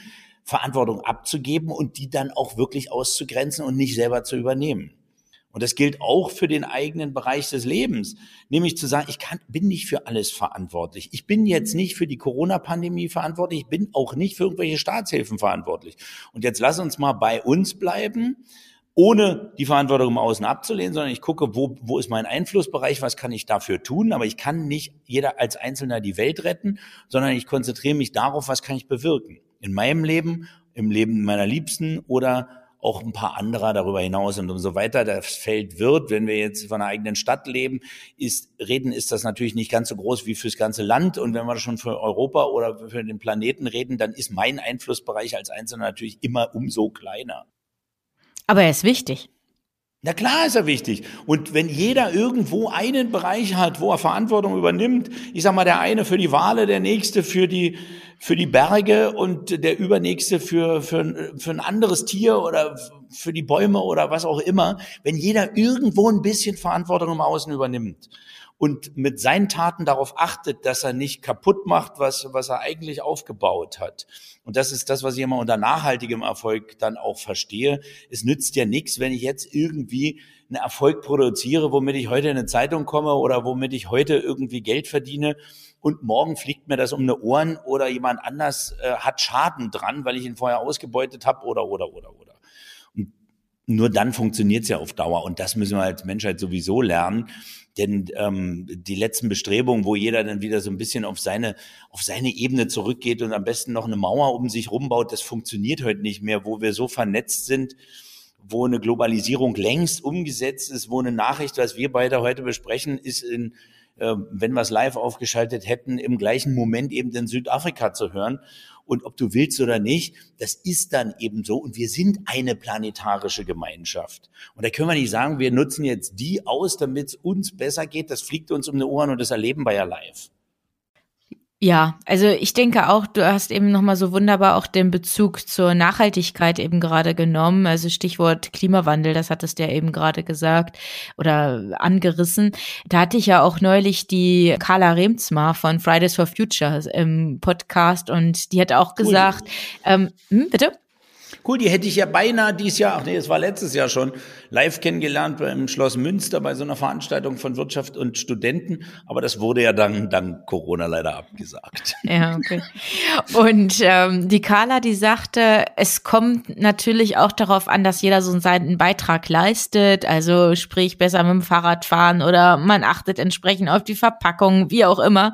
[SPEAKER 2] Verantwortung abzugeben und die dann auch wirklich auszugrenzen und nicht selber zu übernehmen. Und das gilt auch für den eigenen Bereich des Lebens, nämlich zu sagen, ich kann, bin nicht für alles verantwortlich. Ich bin jetzt nicht für die Corona-Pandemie verantwortlich. Ich bin auch nicht für irgendwelche Staatshilfen verantwortlich. Und jetzt lass uns mal bei uns bleiben, ohne die Verantwortung im Außen abzulehnen, sondern ich gucke, wo, wo ist mein Einflussbereich, was kann ich dafür tun. Aber ich kann nicht jeder als Einzelner die Welt retten, sondern ich konzentriere mich darauf, was kann ich bewirken in meinem Leben, im Leben meiner Liebsten oder auch ein paar anderer darüber hinaus und umso weiter das Feld wird, wenn wir jetzt von einer eigenen Stadt leben, ist, reden ist das natürlich nicht ganz so groß wie fürs ganze Land und wenn wir schon für Europa oder für den Planeten reden, dann ist mein Einflussbereich als Einzelner natürlich immer umso kleiner.
[SPEAKER 1] Aber er ist wichtig.
[SPEAKER 2] Na klar ist er wichtig. Und wenn jeder irgendwo einen Bereich hat, wo er Verantwortung übernimmt, ich sag mal, der eine für die Wale, der nächste für die, für die Berge und der übernächste für, für, für ein anderes Tier oder für die Bäume oder was auch immer, wenn jeder irgendwo ein bisschen Verantwortung im Außen übernimmt und mit seinen Taten darauf achtet, dass er nicht kaputt macht, was, was er eigentlich aufgebaut hat, und das ist das, was ich immer unter nachhaltigem Erfolg dann auch verstehe. Es nützt ja nichts, wenn ich jetzt irgendwie einen Erfolg produziere, womit ich heute in eine Zeitung komme oder womit ich heute irgendwie Geld verdiene und morgen fliegt mir das um eine Ohren oder jemand anders äh, hat Schaden dran, weil ich ihn vorher ausgebeutet habe oder oder oder oder. Nur dann funktioniert es ja auf Dauer und das müssen wir als Menschheit sowieso lernen, denn ähm, die letzten Bestrebungen, wo jeder dann wieder so ein bisschen auf seine, auf seine Ebene zurückgeht und am besten noch eine Mauer um sich rumbaut, das funktioniert heute nicht mehr, wo wir so vernetzt sind, wo eine Globalisierung längst umgesetzt ist, wo eine Nachricht, was wir beide heute besprechen, ist in, äh, wenn wir es live aufgeschaltet hätten, im gleichen Moment eben in Südafrika zu hören. Und ob du willst oder nicht, das ist dann eben so. Und wir sind eine planetarische Gemeinschaft. Und da können wir nicht sagen, wir nutzen jetzt die aus, damit es uns besser geht. Das fliegt uns um die Ohren und das erleben wir ja live.
[SPEAKER 1] Ja, also ich denke auch, du hast eben nochmal so wunderbar auch den Bezug zur Nachhaltigkeit eben gerade genommen. Also Stichwort Klimawandel, das hattest du ja eben gerade gesagt oder angerissen. Da hatte ich ja auch neulich die Carla Remzmar von Fridays for Future im Podcast und die hat auch cool. gesagt, ähm, hm, bitte?
[SPEAKER 2] Cool, die hätte ich ja beinahe dieses Jahr, ach nee, es war letztes Jahr schon, live kennengelernt beim Schloss Münster bei so einer Veranstaltung von Wirtschaft und Studenten. Aber das wurde ja dann dank Corona leider abgesagt.
[SPEAKER 1] Ja, okay. Und ähm, die Carla, die sagte, es kommt natürlich auch darauf an, dass jeder so seinen Beitrag leistet. Also sprich besser mit dem Fahrrad fahren oder man achtet entsprechend auf die Verpackung, wie auch immer.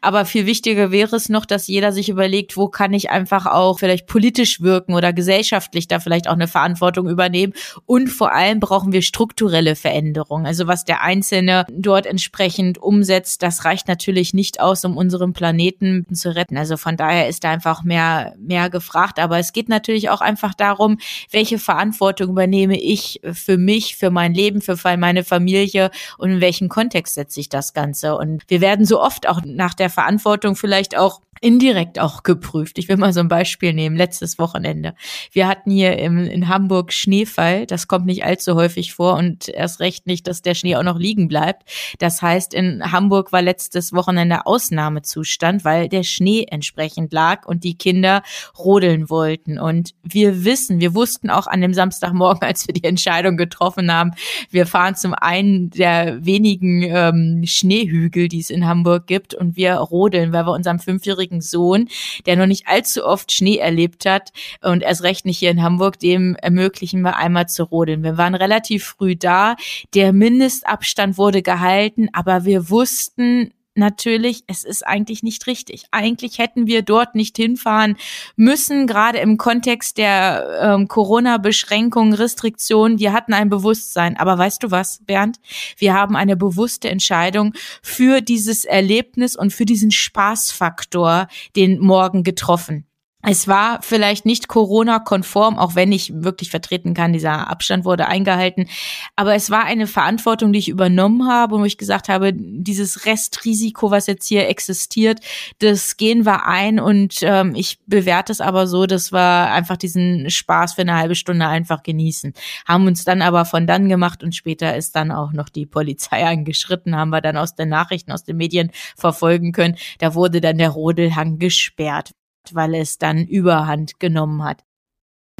[SPEAKER 1] Aber viel wichtiger wäre es noch, dass jeder sich überlegt, wo kann ich einfach auch vielleicht politisch wirken oder gesellschaftlich gesellschaftlich da vielleicht auch eine Verantwortung übernehmen. Und vor allem brauchen wir strukturelle Veränderungen. Also was der Einzelne dort entsprechend umsetzt, das reicht natürlich nicht aus, um unseren Planeten zu retten. Also von daher ist da einfach mehr, mehr gefragt. Aber es geht natürlich auch einfach darum, welche Verantwortung übernehme ich für mich, für mein Leben, für meine Familie und in welchen Kontext setze ich das Ganze. Und wir werden so oft auch nach der Verantwortung vielleicht auch indirekt auch geprüft. Ich will mal so ein Beispiel nehmen, letztes Wochenende. Wir hatten hier im, in Hamburg Schneefall, das kommt nicht allzu häufig vor und erst recht nicht, dass der Schnee auch noch liegen bleibt. Das heißt, in Hamburg war letztes Wochenende Ausnahmezustand, weil der Schnee entsprechend lag und die Kinder rodeln wollten. Und wir wissen, wir wussten auch an dem Samstagmorgen, als wir die Entscheidung getroffen haben, wir fahren zum einen der wenigen ähm, Schneehügel, die es in Hamburg gibt und wir rodeln, weil wir unserem fünfjährigen fünfjährigen Sohn, der noch nicht allzu oft Schnee erlebt hat und erst recht nicht hier in Hamburg, dem ermöglichen wir einmal zu rodeln. Wir waren relativ früh da. Der Mindestabstand wurde gehalten, aber wir wussten, natürlich, es ist eigentlich nicht richtig. Eigentlich hätten wir dort nicht hinfahren müssen, gerade im Kontext der ähm, Corona-Beschränkungen, Restriktionen. Wir hatten ein Bewusstsein. Aber weißt du was, Bernd? Wir haben eine bewusste Entscheidung für dieses Erlebnis und für diesen Spaßfaktor den Morgen getroffen. Es war vielleicht nicht Corona-konform, auch wenn ich wirklich vertreten kann, dieser Abstand wurde eingehalten. Aber es war eine Verantwortung, die ich übernommen habe und wo ich gesagt habe, dieses Restrisiko, was jetzt hier existiert, das gehen wir ein und ähm, ich bewerte es aber so, dass wir einfach diesen Spaß für eine halbe Stunde einfach genießen. Haben uns dann aber von dann gemacht und später ist dann auch noch die Polizei angeschritten, haben wir dann aus den Nachrichten, aus den Medien verfolgen können. Da wurde dann der Rodelhang gesperrt weil es dann Überhand genommen hat.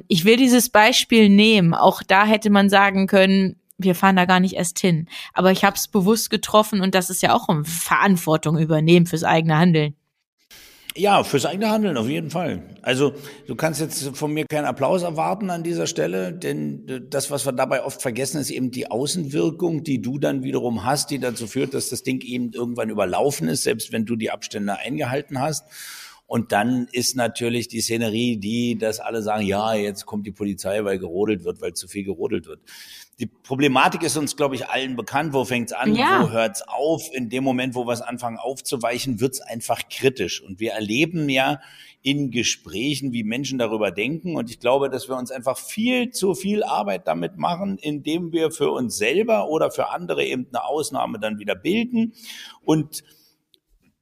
[SPEAKER 1] Ich will dieses Beispiel nehmen. Auch da hätte man sagen können, wir fahren da gar nicht erst hin. Aber ich habe es bewusst getroffen und das ist ja auch eine Verantwortung übernehmen fürs eigene Handeln.
[SPEAKER 2] Ja, fürs eigene Handeln auf jeden Fall. Also du kannst jetzt von mir keinen Applaus erwarten an dieser Stelle, denn das, was wir dabei oft vergessen, ist eben die Außenwirkung, die du dann wiederum hast, die dazu führt, dass das Ding eben irgendwann überlaufen ist, selbst wenn du die Abstände eingehalten hast. Und dann ist natürlich die Szenerie, die, dass alle sagen, ja, jetzt kommt die Polizei, weil gerodelt wird, weil zu viel gerodelt wird. Die Problematik ist uns, glaube ich, allen bekannt. Wo fängt's an? Ja. Wo hört's auf? In dem Moment, wo wir es anfangen aufzuweichen, wird's einfach kritisch. Und wir erleben ja in Gesprächen, wie Menschen darüber denken. Und ich glaube, dass wir uns einfach viel zu viel Arbeit damit machen, indem wir für uns selber oder für andere eben eine Ausnahme dann wieder bilden. Und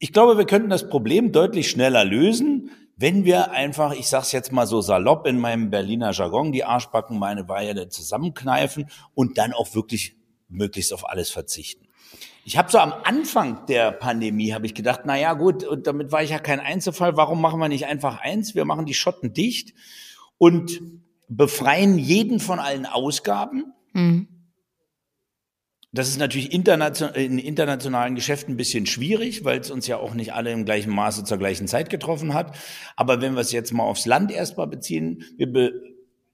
[SPEAKER 2] ich glaube, wir könnten das Problem deutlich schneller lösen, wenn wir einfach, ich sage es jetzt mal so salopp in meinem Berliner Jargon, die Arschbacken meine Beine zusammenkneifen und dann auch wirklich möglichst auf alles verzichten. Ich habe so am Anfang der Pandemie habe ich gedacht, na ja, gut, und damit war ich ja kein Einzelfall. Warum machen wir nicht einfach eins? Wir machen die Schotten dicht und befreien jeden von allen Ausgaben. Mhm. Das ist natürlich in internationalen Geschäften ein bisschen schwierig, weil es uns ja auch nicht alle im gleichen Maße zur gleichen Zeit getroffen hat. Aber wenn wir es jetzt mal aufs Land erstmal beziehen, wir be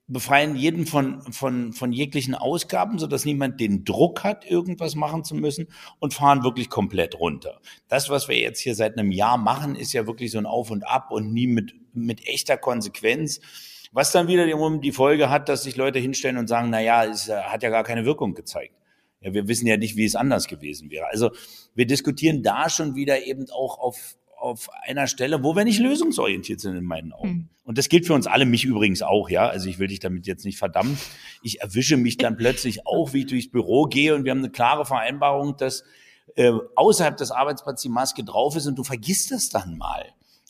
[SPEAKER 2] befreien jeden von, von, von jeglichen Ausgaben, sodass niemand den Druck hat, irgendwas machen zu müssen und fahren wirklich komplett runter. Das, was wir jetzt hier seit einem Jahr machen, ist ja wirklich so ein Auf und Ab und nie mit, mit echter Konsequenz. Was dann wieder die Folge hat, dass sich Leute hinstellen und sagen, na ja, es hat ja gar keine Wirkung gezeigt. Ja, wir wissen ja nicht, wie es anders gewesen wäre. Also wir diskutieren da schon wieder eben auch auf, auf einer Stelle, wo wir nicht lösungsorientiert sind in meinen Augen. Hm. Und das gilt für uns alle, mich übrigens auch, ja. Also ich will dich damit jetzt nicht verdammen. Ich erwische mich dann plötzlich auch, wie ich durchs Büro gehe und wir haben eine klare Vereinbarung, dass äh, außerhalb des Arbeitsplatzes die Maske drauf ist und du vergisst das dann mal.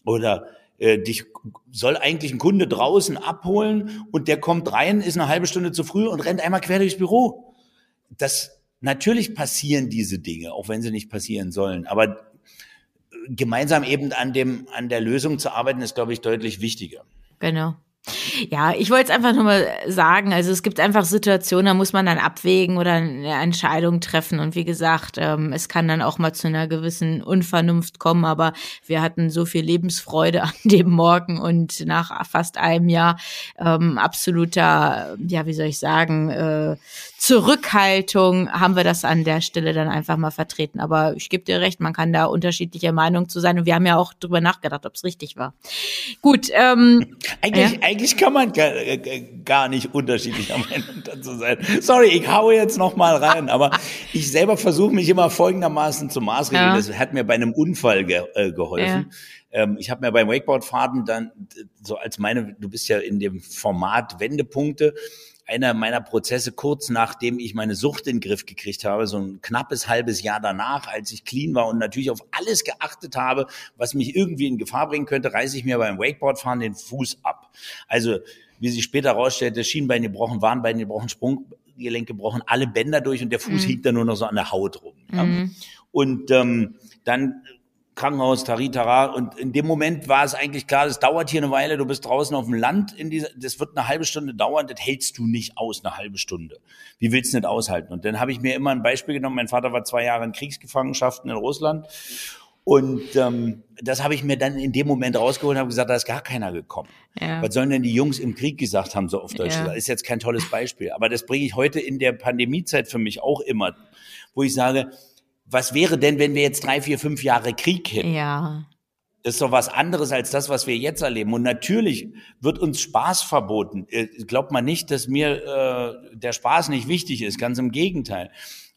[SPEAKER 2] Oder äh, dich soll eigentlich ein Kunde draußen abholen und der kommt rein, ist eine halbe Stunde zu früh und rennt einmal quer durchs Büro. Das natürlich passieren diese Dinge, auch wenn sie nicht passieren sollen. Aber gemeinsam eben an dem an der Lösung zu arbeiten, ist, glaube ich, deutlich wichtiger.
[SPEAKER 1] Genau. Ja, ich wollte es einfach nur mal sagen. Also es gibt einfach Situationen, da muss man dann abwägen oder eine Entscheidung treffen. Und wie gesagt, ähm, es kann dann auch mal zu einer gewissen Unvernunft kommen. Aber wir hatten so viel Lebensfreude an dem Morgen und nach fast einem Jahr ähm, absoluter, ja, wie soll ich sagen, äh, Zurückhaltung haben wir das an der Stelle dann einfach mal vertreten. Aber ich gebe dir recht, man kann da unterschiedlicher Meinung zu sein. Und wir haben ja auch drüber nachgedacht, ob es richtig war. Gut. Ähm,
[SPEAKER 2] eigentlich, ja? eigentlich kann man gar, gar nicht unterschiedlicher Meinung dazu sein. Sorry, ich haue jetzt noch mal rein. Aber ich selber versuche mich immer folgendermaßen zu maßregeln. Ja. Das hat mir bei einem Unfall ge äh, geholfen. Ja ähm, ich habe mir beim Wakeboardfahrten dann so als meine, du bist ja in dem Format Wendepunkte, einer meiner Prozesse kurz nachdem ich meine Sucht in den Griff gekriegt habe, so ein knappes halbes Jahr danach, als ich clean war und natürlich auf alles geachtet habe, was mich irgendwie in Gefahr bringen könnte, reiße ich mir beim Wakeboardfahren den Fuß ab. Also wie sich später herausstellte, Schienbein gebrochen, Warnbein gebrochen, Sprunggelenk gebrochen, alle Bänder durch und der Fuß mhm. hinkt dann nur noch so an der Haut rum. Ja. Mhm. Und ähm, dann Krankenhaus, Taritara. Und in dem Moment war es eigentlich klar, das dauert hier eine Weile, du bist draußen auf dem Land, in dieser, das wird eine halbe Stunde dauern, das hältst du nicht aus, eine halbe Stunde. Wie willst du nicht aushalten? Und dann habe ich mir immer ein Beispiel genommen, mein Vater war zwei Jahre in Kriegsgefangenschaften in Russland. Und ähm, das habe ich mir dann in dem Moment rausgeholt und habe gesagt, da ist gar keiner gekommen. Ja. Was sollen denn die Jungs im Krieg gesagt haben, so auf Deutsch? Ja. Das ist jetzt kein tolles Beispiel. Aber das bringe ich heute in der Pandemiezeit für mich auch immer, wo ich sage, was wäre denn, wenn wir jetzt drei, vier, fünf Jahre Krieg hätten?
[SPEAKER 1] Ja.
[SPEAKER 2] Das ist doch was anderes als das, was wir jetzt erleben. Und natürlich wird uns Spaß verboten. Äh, glaubt man nicht, dass mir äh, der Spaß nicht wichtig ist. Ganz im Gegenteil.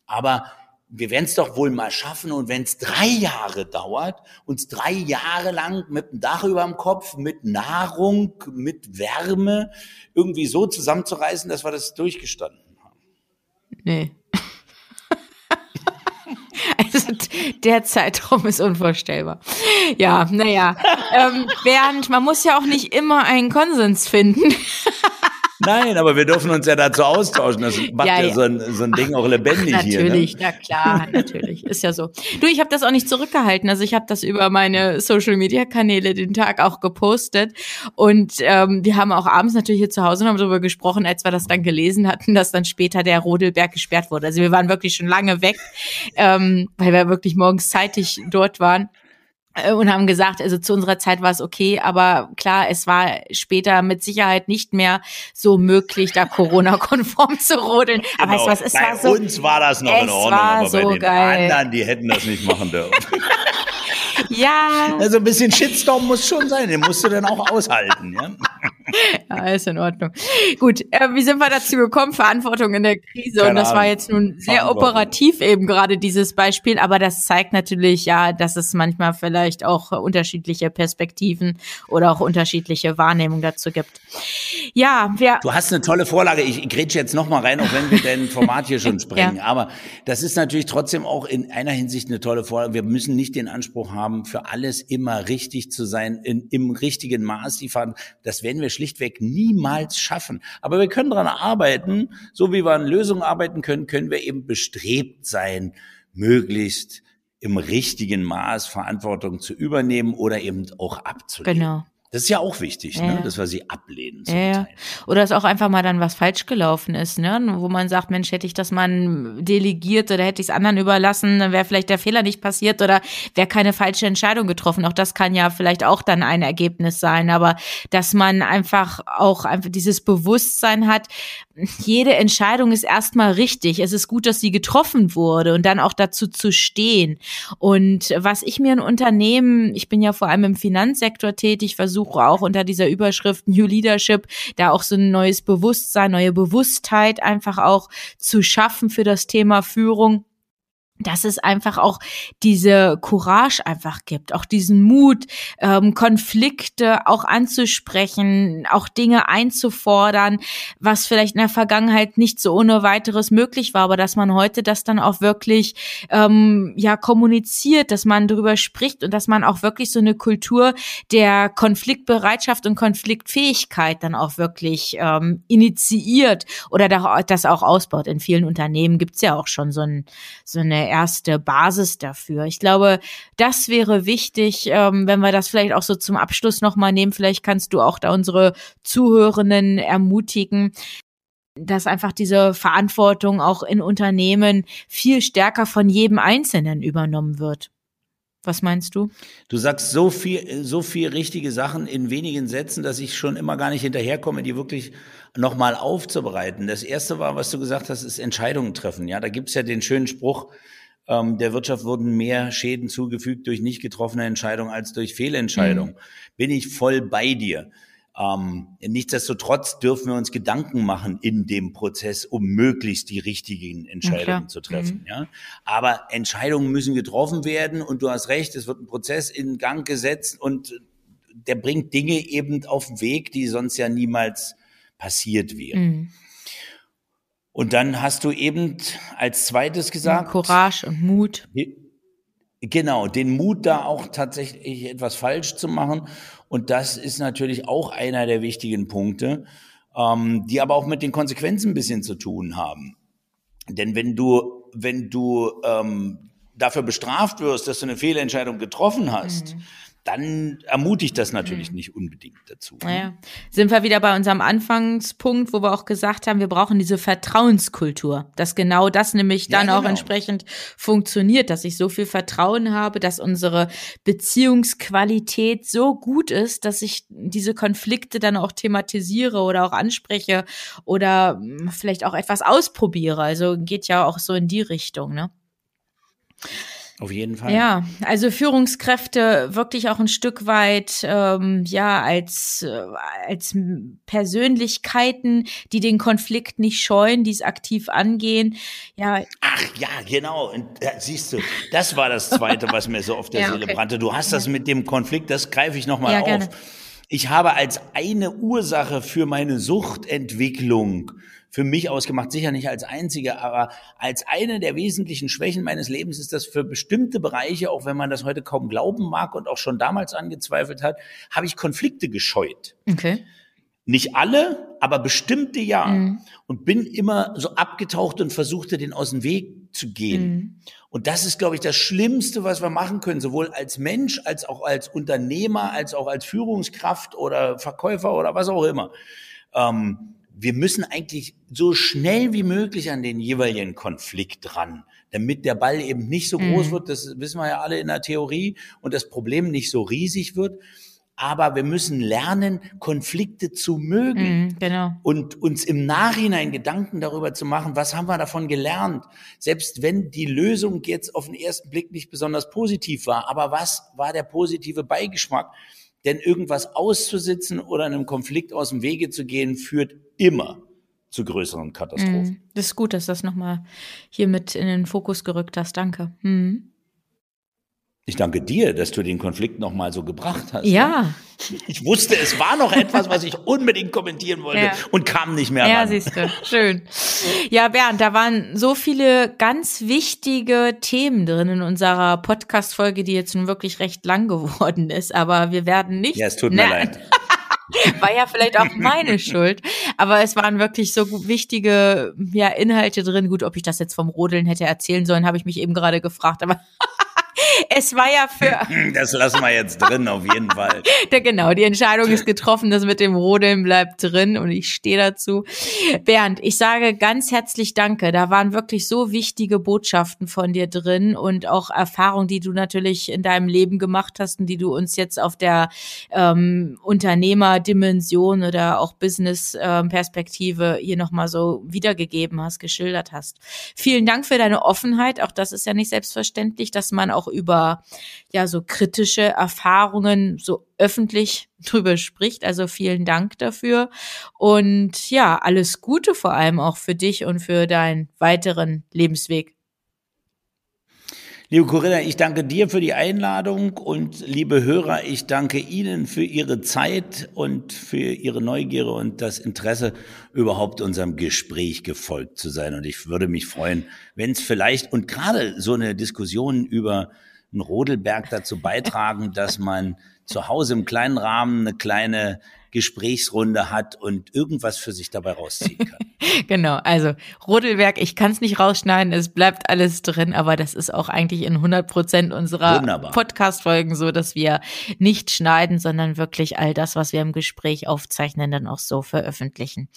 [SPEAKER 2] Aber wir werden es doch wohl mal schaffen. Und wenn es drei Jahre dauert, uns drei Jahre lang mit dem Dach über dem Kopf, mit Nahrung, mit Wärme irgendwie so zusammenzureißen, dass wir das durchgestanden haben.
[SPEAKER 1] Nee. Also der Zeitraum ist unvorstellbar. Ja, naja. Ähm, Bernd, man muss ja auch nicht immer einen Konsens finden.
[SPEAKER 2] Nein, aber wir dürfen uns ja dazu austauschen. Das macht ja, ja, ja. So, ein, so ein Ding auch lebendig
[SPEAKER 1] Ach,
[SPEAKER 2] hier.
[SPEAKER 1] Natürlich, ne? na klar, natürlich. Ist ja so. Du, ich habe das auch nicht zurückgehalten. Also ich habe das über meine Social-Media-Kanäle den Tag auch gepostet. Und ähm, wir haben auch abends natürlich hier zu Hause noch darüber gesprochen, als wir das dann gelesen hatten, dass dann später der Rodelberg gesperrt wurde. Also wir waren wirklich schon lange weg, ähm, weil wir wirklich morgens zeitig dort waren. Äh, und haben gesagt, also zu unserer Zeit war es okay, aber klar, es war später mit Sicherheit nicht mehr so möglich, da Corona-konform zu rodeln.
[SPEAKER 2] Genau. Aber weißt du was, es bei war so. uns war das noch in Ordnung, aber bei den geil. anderen, die hätten das nicht machen dürfen.
[SPEAKER 1] ja.
[SPEAKER 2] Also ein bisschen Shitstorm muss schon sein, den musst du dann auch aushalten, ja.
[SPEAKER 1] Ja, ist in Ordnung. Gut, äh, wie sind wir dazu gekommen? Verantwortung in der Krise. Keine und das Ahnung. war jetzt nun sehr operativ eben gerade dieses Beispiel, aber das zeigt natürlich ja, dass es manchmal vielleicht auch unterschiedliche Perspektiven oder auch unterschiedliche Wahrnehmungen dazu gibt. Ja, wir.
[SPEAKER 2] Du hast eine tolle Vorlage. Ich, ich grätsche jetzt nochmal rein, auch wenn wir dein Format hier schon sprengen. ja. Aber das ist natürlich trotzdem auch in einer Hinsicht eine tolle Vorlage. Wir müssen nicht den Anspruch haben, für alles immer richtig zu sein, in, im richtigen Maß. Die fahren, das werden wir schlichtweg niemals schaffen. Aber wir können daran arbeiten, so wie wir an Lösungen arbeiten können, können wir eben bestrebt sein, möglichst im richtigen Maß Verantwortung zu übernehmen oder eben auch abzulehnen. Genau. Das ist ja auch wichtig, ne? ja. ne? dass wir sie ablehnen.
[SPEAKER 1] Ja. Oder dass auch einfach mal dann was falsch gelaufen ist, ne? wo man sagt, Mensch, hätte ich das mal delegiert oder hätte ich es anderen überlassen, dann wäre vielleicht der Fehler nicht passiert oder wäre keine falsche Entscheidung getroffen. Auch das kann ja vielleicht auch dann ein Ergebnis sein, aber dass man einfach auch einfach dieses Bewusstsein hat, jede Entscheidung ist erstmal richtig. Es ist gut, dass sie getroffen wurde und dann auch dazu zu stehen. Und was ich mir in Unternehmen, ich bin ja vor allem im Finanzsektor tätig, versuche auch unter dieser Überschrift New Leadership da auch so ein neues Bewusstsein, neue Bewusstheit einfach auch zu schaffen für das Thema Führung dass es einfach auch diese Courage einfach gibt, auch diesen Mut, ähm, Konflikte auch anzusprechen, auch Dinge einzufordern, was vielleicht in der Vergangenheit nicht so ohne weiteres möglich war, aber dass man heute das dann auch wirklich ähm, ja kommuniziert, dass man darüber spricht und dass man auch wirklich so eine Kultur der Konfliktbereitschaft und Konfliktfähigkeit dann auch wirklich ähm, initiiert oder das auch ausbaut. In vielen Unternehmen gibt's ja auch schon so, ein, so eine erste Basis dafür. Ich glaube, das wäre wichtig, ähm, wenn wir das vielleicht auch so zum Abschluss nochmal nehmen. Vielleicht kannst du auch da unsere Zuhörenden ermutigen, dass einfach diese Verantwortung auch in Unternehmen viel stärker von jedem Einzelnen übernommen wird. Was meinst du?
[SPEAKER 2] Du sagst so viel, so viel richtige Sachen in wenigen Sätzen, dass ich schon immer gar nicht hinterherkomme, die wirklich nochmal aufzubereiten. Das erste war, was du gesagt hast, ist Entscheidungen treffen. Ja, da gibt's ja den schönen Spruch, ähm, der Wirtschaft wurden mehr Schäden zugefügt durch nicht getroffene Entscheidungen als durch Fehlentscheidungen. Mhm. Bin ich voll bei dir. Ähm, nichtsdestotrotz dürfen wir uns Gedanken machen in dem Prozess, um möglichst die richtigen Entscheidungen okay. zu treffen. Mhm. Ja? Aber Entscheidungen müssen getroffen werden und du hast recht, es wird ein Prozess in Gang gesetzt und der bringt Dinge eben auf den Weg, die sonst ja niemals passiert wären. Mhm. Und dann hast du eben als zweites gesagt.
[SPEAKER 1] Courage und Mut.
[SPEAKER 2] Genau, den Mut da auch tatsächlich etwas falsch zu machen. Und das ist natürlich auch einer der wichtigen Punkte, ähm, die aber auch mit den Konsequenzen ein bisschen zu tun haben. Denn wenn du, wenn du ähm, dafür bestraft wirst, dass du eine Fehlentscheidung getroffen hast, mhm dann ermutigt das natürlich mhm. nicht unbedingt dazu.
[SPEAKER 1] Ne? Naja. Sind wir wieder bei unserem Anfangspunkt, wo wir auch gesagt haben, wir brauchen diese Vertrauenskultur, dass genau das nämlich dann ja, genau. auch entsprechend funktioniert, dass ich so viel Vertrauen habe, dass unsere Beziehungsqualität so gut ist, dass ich diese Konflikte dann auch thematisiere oder auch anspreche oder hm, vielleicht auch etwas ausprobiere. Also geht ja auch so in die Richtung, ne?
[SPEAKER 2] Auf jeden Fall.
[SPEAKER 1] Ja, also Führungskräfte wirklich auch ein Stück weit ähm, ja als äh, als Persönlichkeiten, die den Konflikt nicht scheuen, die es aktiv angehen. Ja.
[SPEAKER 2] Ach ja, genau. Und, äh, siehst du, das war das Zweite, was mir so auf der ja, Seele okay. brannte. Du hast das mit dem Konflikt, das greife ich noch mal ja, auf. Gerne. Ich habe als eine Ursache für meine Suchtentwicklung für mich ausgemacht, sicher nicht als einzige, aber als eine der wesentlichen Schwächen meines Lebens ist das für bestimmte Bereiche, auch wenn man das heute kaum glauben mag und auch schon damals angezweifelt hat, habe ich Konflikte gescheut.
[SPEAKER 1] Okay.
[SPEAKER 2] Nicht alle, aber bestimmte ja. Mhm. Und bin immer so abgetaucht und versuchte, den aus dem Weg zu gehen. Mhm. Und das ist, glaube ich, das Schlimmste, was wir machen können, sowohl als Mensch, als auch als Unternehmer, als auch als Führungskraft oder Verkäufer oder was auch immer. Ähm, wir müssen eigentlich so schnell wie möglich an den jeweiligen Konflikt ran, damit der Ball eben nicht so groß mhm. wird, das wissen wir ja alle in der Theorie, und das Problem nicht so riesig wird. Aber wir müssen lernen, Konflikte zu mögen
[SPEAKER 1] mhm, genau.
[SPEAKER 2] und uns im Nachhinein Gedanken darüber zu machen, was haben wir davon gelernt. Selbst wenn die Lösung jetzt auf den ersten Blick nicht besonders positiv war, aber was war der positive Beigeschmack? Denn irgendwas auszusitzen oder einem Konflikt aus dem Wege zu gehen, führt immer zu größeren Katastrophen.
[SPEAKER 1] Mm, das ist gut, dass du das nochmal hier mit in den Fokus gerückt hast. Danke. Mm.
[SPEAKER 2] Ich danke dir, dass du den Konflikt nochmal so gebracht hast.
[SPEAKER 1] Ja.
[SPEAKER 2] Ich wusste, es war noch etwas, was ich unbedingt kommentieren wollte ja. und kam nicht mehr ran.
[SPEAKER 1] Ja, siehst du. Schön. Ja, Bernd, da waren so viele ganz wichtige Themen drin in unserer Podcast-Folge, die jetzt nun wirklich recht lang geworden ist, aber wir werden nicht.
[SPEAKER 2] Ja, es tut mir leid.
[SPEAKER 1] War ja vielleicht auch meine Schuld. Aber es waren wirklich so wichtige ja, Inhalte drin. Gut, ob ich das jetzt vom Rodeln hätte erzählen sollen, habe ich mich eben gerade gefragt. Aber es war ja für.
[SPEAKER 2] Das lassen wir jetzt drin, auf jeden Fall.
[SPEAKER 1] genau, die Entscheidung ist getroffen, das mit dem Rodeln bleibt drin und ich stehe dazu. Bernd, ich sage ganz herzlich Danke. Da waren wirklich so wichtige Botschaften von dir drin und auch Erfahrungen, die du natürlich in deinem Leben gemacht hast und die du uns jetzt auf der ähm, Unternehmerdimension oder auch Business-Perspektive ähm, hier nochmal so wiedergegeben hast, geschildert hast. Vielen Dank für deine Offenheit. Auch das ist ja nicht selbstverständlich, dass man auch über ja so kritische Erfahrungen so öffentlich drüber spricht. Also vielen Dank dafür und ja, alles Gute vor allem auch für dich und für deinen weiteren Lebensweg.
[SPEAKER 2] Liebe Corinna, ich danke dir für die Einladung und liebe Hörer, ich danke Ihnen für Ihre Zeit und für Ihre Neugierde und das Interesse, überhaupt unserem Gespräch gefolgt zu sein. Und ich würde mich freuen, wenn es vielleicht und gerade so eine Diskussion über einen Rodelberg dazu beitragen, dass man zu Hause im kleinen Rahmen eine kleine Gesprächsrunde hat und irgendwas für sich dabei rausziehen kann.
[SPEAKER 1] genau, also Rodelwerk, ich kann es nicht rausschneiden, es bleibt alles drin, aber das ist auch eigentlich in 100 Prozent unserer Podcast-Folgen so, dass wir nicht schneiden, sondern wirklich all das, was wir im Gespräch aufzeichnen, dann auch so veröffentlichen.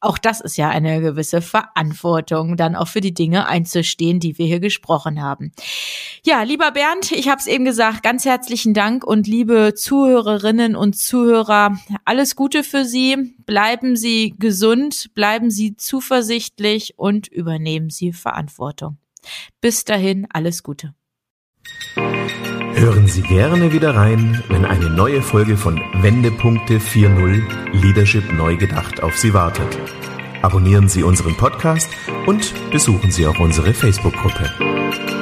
[SPEAKER 1] Auch das ist ja eine gewisse Verantwortung, dann auch für die Dinge einzustehen, die wir hier gesprochen haben. Ja, lieber Bernd, ich habe es eben gesagt, ganz herzlichen Dank und liebe Zuhörerinnen und Zuhörer, alles Gute für Sie. Bleiben Sie gesund, bleiben Sie zuversichtlich und übernehmen Sie Verantwortung. Bis dahin, alles Gute.
[SPEAKER 3] Hören Sie gerne wieder rein, wenn eine neue Folge von Wendepunkte 4.0 Leadership neu gedacht auf Sie wartet. Abonnieren Sie unseren Podcast und besuchen Sie auch unsere Facebook-Gruppe.